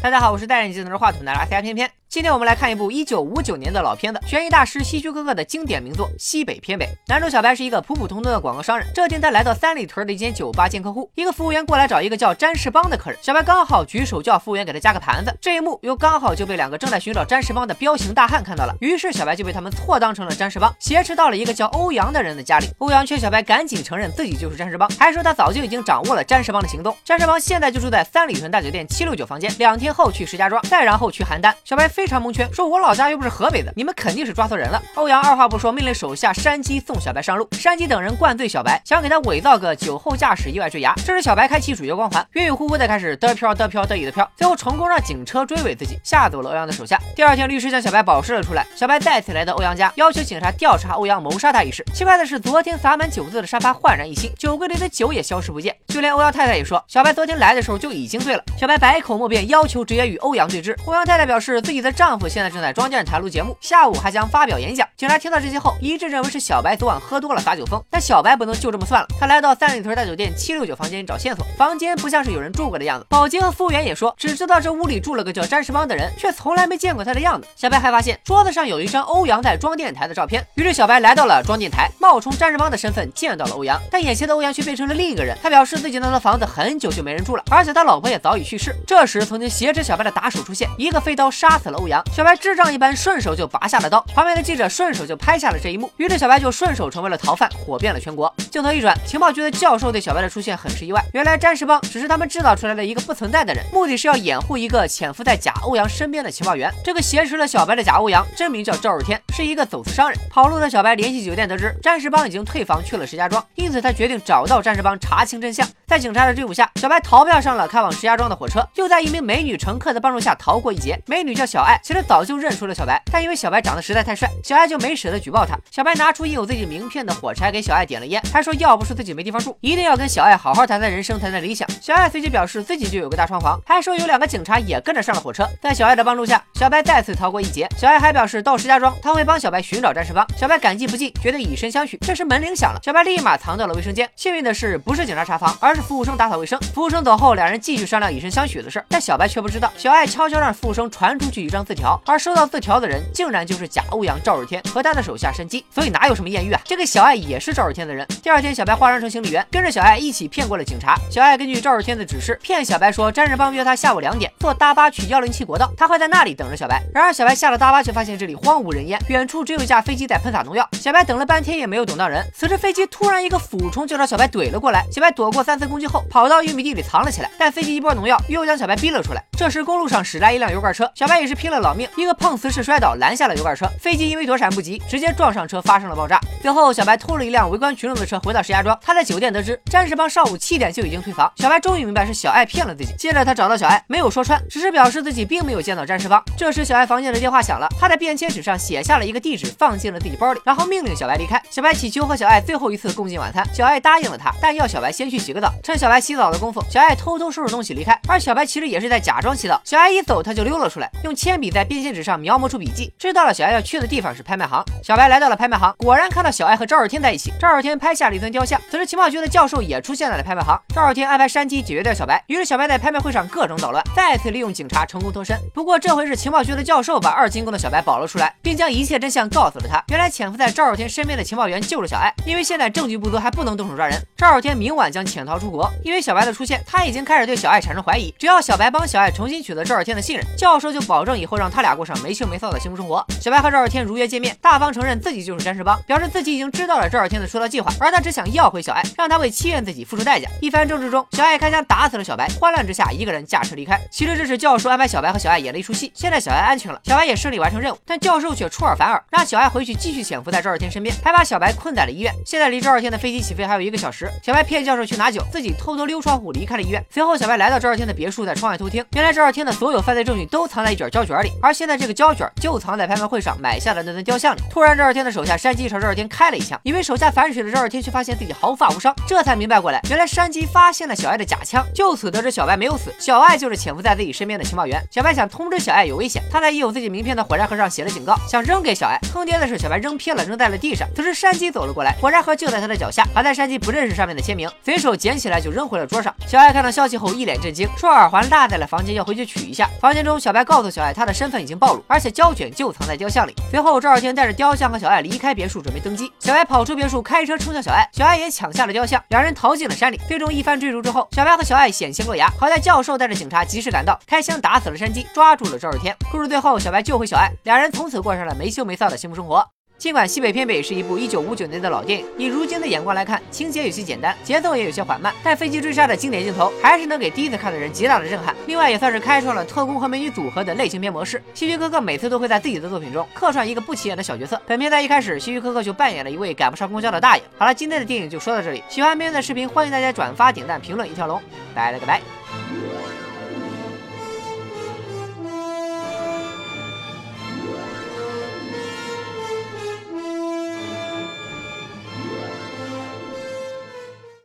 大家好，我是戴眼镜拿着话筒的阿塞偏偏。今天我们来看一部一九五九年的老片子，悬疑大师希区柯克的经典名作《西北偏北》。男主小白是一个普普通通的广告商人。这天，他来到三里屯的一间酒吧见客户，一个服务员过来找一个叫詹士邦的客人。小白刚好举手叫服务员给他加个盘子，这一幕又刚好就被两个正在寻找詹士邦的彪形大汉看到了。于是小白就被他们错当成了詹士邦，挟持到了一个叫欧阳的人的家里。欧阳劝小白赶紧承认自己就是詹士邦，还说他早就已经掌握了詹士邦的行动。詹士邦现在就住在三里屯大酒店七六九房间，两天后去石家庄，再然后去邯郸。小白非常蒙圈，说我。老家又不是河北的，你们肯定是抓错人了。欧阳二话不说，命令手下山鸡送小白上路。山鸡等人灌醉小白，想给他伪造个酒后驾驶意外坠崖。这时小白开启主角光环，晕晕乎乎的开始得飘得飘得意的飘，最后成功让警车追尾自己，吓走了欧阳的手下。第二天，律师将小白保释了出来。小白再次来到欧阳家，要求警察调查欧阳谋杀他一事。奇怪的是，昨天洒满酒渍的沙发焕然一新，酒柜里的酒也消失不见。就连欧阳太太也说，小白昨天来的时候就已经醉了。小白百口莫辩，要求直接与欧阳对峙。欧阳太太表示，自己在的丈夫现在正在装电台录节目。下午还将发表演讲。警察听到这些后，一致认为是小白昨晚喝多了撒酒疯。但小白不能就这么算了，他来到三里屯大酒店七六九房间找线索。房间不像是有人住过的样子，保洁和服务员也说只知道这屋里住了个叫詹士邦的人，却从来没见过他的样子。小白还发现桌子上有一张欧阳在装电台的照片。于是小白来到了装电台，冒充詹士邦的身份见到了欧阳。但眼前的欧阳却变成了另一个人。他表示自己那套房子很久就没人住了，而且他老婆也早已去世。这时曾经挟持小白的打手出现，一个飞刀杀死了欧阳。小白智障一般顺手就拔下了刀。旁边的记者顺手就拍下了这一幕，于是小白就顺手成为了逃犯，火遍了全国。镜头一转，情报局的教授对小白的出现很是意外。原来詹士邦只是他们制造出来的一个不存在的人，目的是要掩护一个潜伏在假欧阳身边的情报员。这个挟持了小白的假欧阳真名叫赵日天，是一个走私商人。跑路的小白联系酒店得知詹士邦已经退房去了石家庄，因此他决定找到詹士邦查清真相。在警察的追捕下，小白逃票上了开往石家庄的火车，又在一名美女乘客的帮助下逃过一劫。美女叫小爱，其实早就认出了小白，但因为小白长得实在太帅，小爱就没舍得举报他。小白拿出印有自己名片的火柴给小爱点了烟，还说要不是自己没地方住，一定要跟小爱好好谈谈人生，谈谈理想。小爱随即表示自己就有个大床房，还说有两个警察也跟着上了火车。在小爱的帮助下，小白再次逃过一劫。小爱还表示到石家庄他会帮小白寻找战士帮。小白感激不尽，决定以身相许。这时门铃响了，小白立马藏到了卫生间。幸运的是，不是警察查房，而是服务生打扫卫生。服务生走后，两人继续商量以身相许的事，但小白却不知道，小爱悄悄让服务生传出去一张字条，而收到字条的人竟然就是假欧阳赵日天。和他的手下山鸡，所以哪有什么艳遇啊？这个小爱也是赵日天的人。第二天，小白化妆成行李员，跟着小爱一起骗过了警察。小爱根据赵日天的指示，骗小白说詹日邦约他下午两点坐大巴去幺零七国道，他会在那里等着小白。然而小白下了大巴，却发现这里荒无人烟，远处只有一架飞机在喷洒农药。小白等了半天也没有等到人。此时飞机突然一个俯冲就朝小白怼了过来，小白躲过三次攻击后，跑到玉米地里藏了起来。但飞机一波农药又将小白逼了出来。这时公路上驶来一辆油罐车，小白也是拼了老命，一个碰瓷式摔倒拦下了油罐车，飞机因为躲闪不及，直接撞上。车发生了爆炸，最后小白偷了一辆围观群众的车回到石家庄。他在酒店得知詹士邦上午七点就已经退房，小白终于明白是小爱骗了自己。接着他找到小爱，没有说穿，只是表示自己并没有见到詹士邦。这时小爱房间的电话响了，他在便签纸上写下了一个地址，放进了自己包里，然后命令小白离开。小白祈求和小爱最后一次共进晚餐，小爱答应了他，但要小白先去洗个澡。趁小白洗澡的功夫，小爱偷偷收拾东西离开。而小白其实也是在假装洗澡。小爱一走，他就溜了出来，用铅笔在便签纸上描摹出笔记，知道了小爱要去的地方是拍卖行。小白来到了拍卖行，果然看。到小爱和赵日天在一起，赵日天拍下了一尊雕像。此时情报局的教授也出现在了拍卖行。赵日天安排山鸡解决掉小白，于是小白在拍卖会上各种捣乱，再次利用警察成功脱身。不过这回是情报局的教授把二进宫的小白保了出来，并将一切真相告诉了他。原来潜伏在赵日天身边的情报员救了小爱，因为现在证据不足，还不能动手抓人。赵日天明晚将潜逃出出国。因为小白的出现，他已经开始对小爱产生怀疑。只要小白帮小爱重新取得赵日天的信任，教授就保证以后让他俩过上没羞没臊的幸福生活。小白和赵日天如约见面，大方承认自己就是詹士邦，表示自己已经知道了。赵二天的出逃计划，而他只想要回小爱，让他为欺骗自己付出代价。一番争执中，小爱开枪打死了小白，慌乱之下一个人驾车离开。其实这是教授安排小白和小爱演了一出戏。现在小爱安全了，小白也顺利完成任务，但教授却出尔反尔，让小爱回去继续潜伏在赵二天身边，还把小白困在了医院。现在离赵二天的飞机起飞还有一个小时，小白骗教授去拿酒，自己偷偷溜窗户离开了医院。随后，小白来到赵二天的别墅，在窗外偷听。原来赵二天的所有犯罪证据都藏在一卷胶卷里，而现在这个胶卷就藏在拍卖会上买下的那尊雕像里。突然，赵二天的手下山鸡朝赵二天开了一枪，以为手下反水的赵二天却发现自己毫发无伤，这才明白过来，原来山鸡发现了小爱的假枪。就此得知小白没有死，小爱就是潜伏在自己身边的情报员。小白想通知小爱有危险，他在印有自己名片的火柴盒上写了警告，想扔给小爱。坑爹的是，小白扔偏了，扔在了地上。此时山鸡走了过来，火柴盒就在他的脚下，好在山鸡不认识上面的签名，随手捡起来就扔回了桌上。小爱看到消息后一脸震惊，说耳环落在了房间，要回去取一下。房间中，小白告诉小爱，他的身份已经暴露，而且胶卷就藏在雕像里。随后，赵二天带着雕像和小爱离开别墅，准备登机。小白跑出别墅，开车冲向小爱，小爱也抢下了雕像，两人逃进了山里。最终一番追逐之后，小白和小爱险些落崖，好在教授带着警察及时赶到，开枪打死了山鸡，抓住了赵二天。故事最后，小白救回小爱，两人从此过上了没羞没臊的幸福生活。尽管《西北偏北》是一部1959年的老电影，以如今的眼光来看，情节有些简单，节奏也有些缓慢，但飞机追杀的经典镜头还是能给第一次看的人极大的震撼。另外，也算是开创了特工和美女组合的类型片模式。希区柯克每次都会在自己的作品中客串一个不起眼的小角色。本片在一开始，希区柯克就扮演了一位赶不上公交的大爷。好了，今天的电影就说到这里。喜欢片的视频，欢迎大家转发、点赞、评论一条龙。拜了个拜。